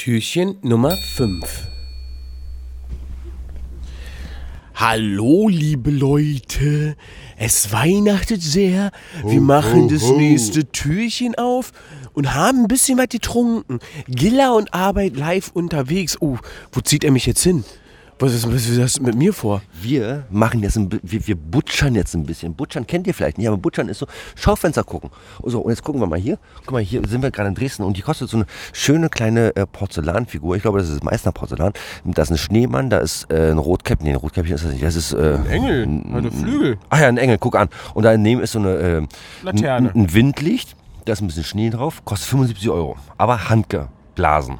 Türchen Nummer 5. Hallo, liebe Leute. Es weihnachtet sehr. Wir machen das nächste Türchen auf und haben ein bisschen was getrunken. Gilla und Arbeit live unterwegs. Oh, wo zieht er mich jetzt hin? Was ist, was ist das mit mir vor? Wir machen jetzt ein, wir, wir butschern jetzt ein bisschen. Butschern kennt ihr vielleicht nicht, aber Butschern ist so Schaufenster gucken. So, und jetzt gucken wir mal hier. Guck mal, hier sind wir gerade in Dresden und hier kostet so eine schöne kleine äh, Porzellanfigur. Ich glaube, das ist Meißner Porzellan. Da ist ein Schneemann, da ist äh, ein Rotkäppchen. Nee, ein Rotkäppchen ist das nicht. Das ist äh, ein Engel, hatte Flügel. Ah ja, ein Engel, guck an. Und daneben ist so eine äh, Laterne. Ein, ein Windlicht, da ist ein bisschen Schnee drauf, kostet 75 Euro. Aber handgeblasen.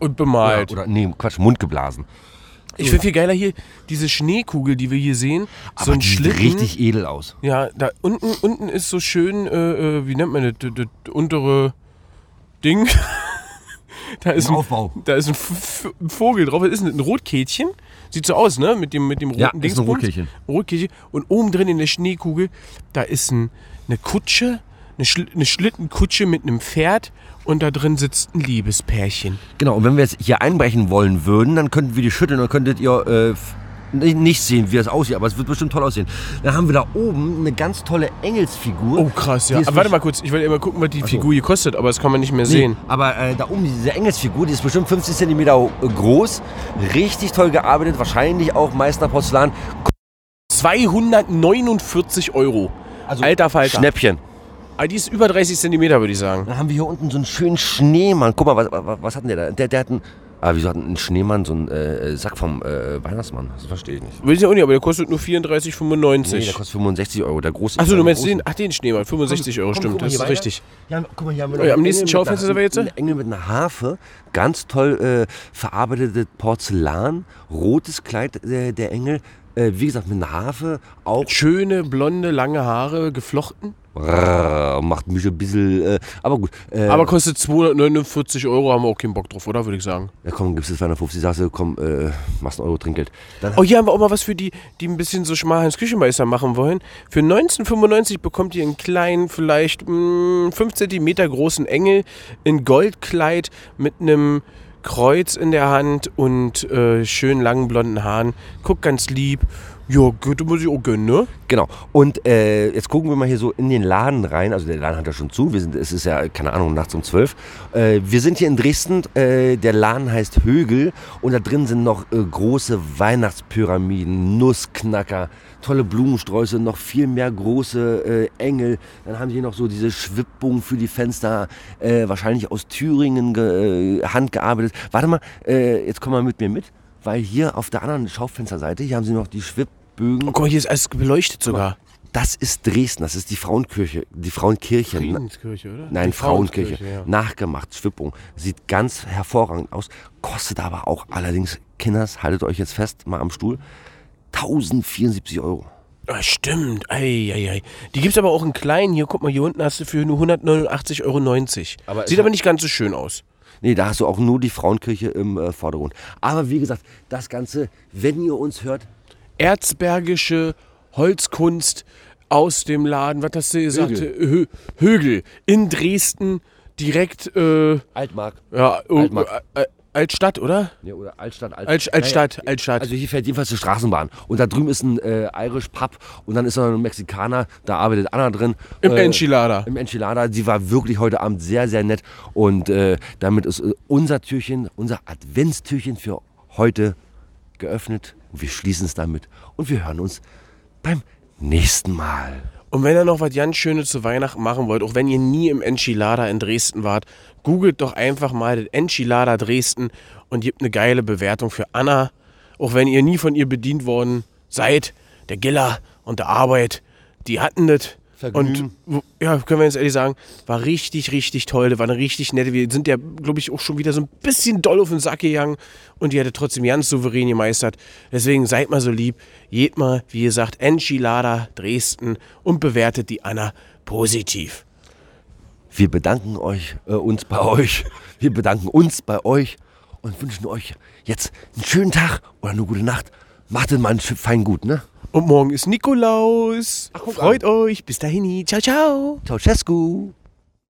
Und bemalt. Oder, nee, Quatsch, mundgeblasen. Ich finde viel geiler hier diese Schneekugel, die wir hier sehen. so Aber ein die sieht Schlitten. richtig edel aus. Ja, da unten, unten ist so schön, äh, äh, wie nennt man das, das, das untere Ding. da ist ein, Aufbau. Da ist ein, ein Vogel drauf. Was ist denn das? Ein Rotkehlchen? Sieht so aus, ne? Mit dem, mit dem roten Ja, ist ein. Rotkehlchen. Rotkehlchen. Und oben drin in der Schneekugel, da ist ein, eine Kutsche, eine, Schl eine Schlittenkutsche mit einem Pferd und da drin sitzt ein Liebespärchen. Genau, und wenn wir jetzt hier einbrechen wollen würden, dann könnten wir die schütteln und könntet ihr äh, nicht- sehen, wie das aussieht, aber es wird bestimmt toll aussehen. Dann haben wir da oben eine ganz tolle Engelsfigur. Oh, krass, ja. Aber warte mal kurz, ich will immer gucken, was die so. Figur hier kostet, aber das kann man nicht mehr Nee, sehen. aber äh, da oben diese Engelsfigur, die ist bestimmt 50 cm groß, richtig toll gearbeitet, wahrscheinlich auch Meißner Porzellan. 249 Euro. Also Alter Falter. Schnäppchen. Ah, die ist über 30 Zentimeter, würde ich sagen. Dann haben wir hier unten so einen schönen Schneemann. Guck mal, was, was, was hat denn der da? Der, der hat einen, ah, wieso hat ein Schneemann so einen äh, Sack vom äh, Weihnachtsmann? Das verstehe ich nicht. Will ich ja auch nicht, aber der kostet nur 34,95. Nee, der kostet 65 Euro, der große. Achso, du meinst den, ach, den Schneemann, 65 Euro, Komm, stimmt, das ist weiter. richtig. Ja, guck mal, hier haben wir Oh ja, am nächsten Schaufenster sind wir jetzt? Ein Engel mit einer Harfe, ganz toll äh, verarbeitetes Porzellan, rotes Kleid äh, der Engel, äh, wie gesagt mit einer Harfe, auch Schöne, blonde, lange Haare, geflochten. Macht mich ein bisschen, äh, aber gut. Äh, Aber kostet 249 Euro, haben wir auch keinen Bock drauf, oder? Würde ich sagen. ja, komm, gibst du 250, sagst du, komm, äh, machst einen Euro Trinkgeld. Dann Oh, hier haben wir auch mal was für die, die ein bisschen so Schmalhans Küchenmeister machen wollen. Für 1995 bekommt ihr einen kleinen, vielleicht mh, 5 cm großen Engel in Goldkleid mit einem Kreuz in der Hand und äh, schön langen blonden Haaren. Guckt ganz lieb. Ja, gut, muss ich auch gönnen, ne? Genau. Und äh, jetzt gucken wir mal hier so in den Laden rein. Also der Laden hat ja schon zu. Wir sind, es ist ja, keine Ahnung, nachts um 12. Äh, wir sind hier in Dresden. Äh, der Laden heißt Högel. Und da drin sind noch äh, große Weihnachtspyramiden, Nussknacker, tolle Blumensträuße, noch viel mehr große äh, Engel. Dann haben die noch so diese Schwibbogen für die Fenster, äh, wahrscheinlich aus Thüringen ge, handgearbeitet. Warte mal, jetzt komm mal mit mir mit. Weil hier auf der anderen Schaufensterseite, hier haben sie noch die Schwibbögen. Oh, guck mal, hier ist alles beleuchtet sogar. Das ist Dresden, das ist die Frauenkirche, die Frauenkirche. Na- Friedenskirche, oder? Nein, Die Frauenkirche. ja. Nachgemacht, Schwippung. Sieht ganz hervorragend aus. Kostet aber auch allerdings, Kinders, haltet euch jetzt fest, mal am Stuhl, 1074 Euro. Ah, stimmt. Ei, ei, ei. Die gibt's aber auch in klein. Hier, guck mal, hier unten hast du für nur 189,90 Euro. Aber es Sieht aber nicht ganz so schön aus. Nee, da hast du auch nur die Frauenkirche im äh, Vordergrund. Aber wie gesagt, das Ganze, wenn ihr uns hört, Erzbergische Holzkunst aus dem Laden, was hast du gesagt? Hö Högel. In Dresden, direkt, äh, Altmark. ja, oh, Altmark. äh, äh, Altstadt, oder? Ja, oder Altstadt. Alt, Alt, Altstadt, Altstadt. Also hier fährt jedenfalls die Straßenbahn. Und da drüben ist ein äh, Irish Pub und dann ist noch ein Mexikaner, da arbeitet Anna drin. Im Äh, Enchilada. Im Enchilada. Sie war wirklich heute Abend sehr, sehr nett. Und äh, damit ist äh, unser Türchen, unser Adventstürchen für heute geöffnet. Und wir schließen es damit. Und wir hören uns beim nächsten Mal. Und wenn ihr noch was ganz Schönes zu Weihnachten machen wollt, auch wenn ihr nie im Enchilada in Dresden wart, googelt doch einfach mal das Enchilada Dresden und gebt eine geile Bewertung für Anna. Auch wenn ihr nie von ihr bedient worden seid, der Giller und der Arbeit, die hatten das. Vergnügen. Und ja, können wir jetzt ehrlich sagen, war richtig, richtig toll. War eine richtig nette. Wir sind ja, glaube ich, auch schon wieder so ein bisschen doll auf den Sack gegangen und die hatte trotzdem ganz souverän gemeistert. Deswegen seid mal so lieb, geht mal, wie gesagt, Enchilada Dresden und bewertet die Anna positiv. Wir bedanken euch, äh, uns bei euch. Wir bedanken uns bei euch und wünschen euch jetzt einen schönen Tag oder eine gute Nacht. Macht mal einen fein gut, ne? Und morgen ist Nikolaus. guck Freut euch. Bis dahin. Ciao, ciao. Ceausescu.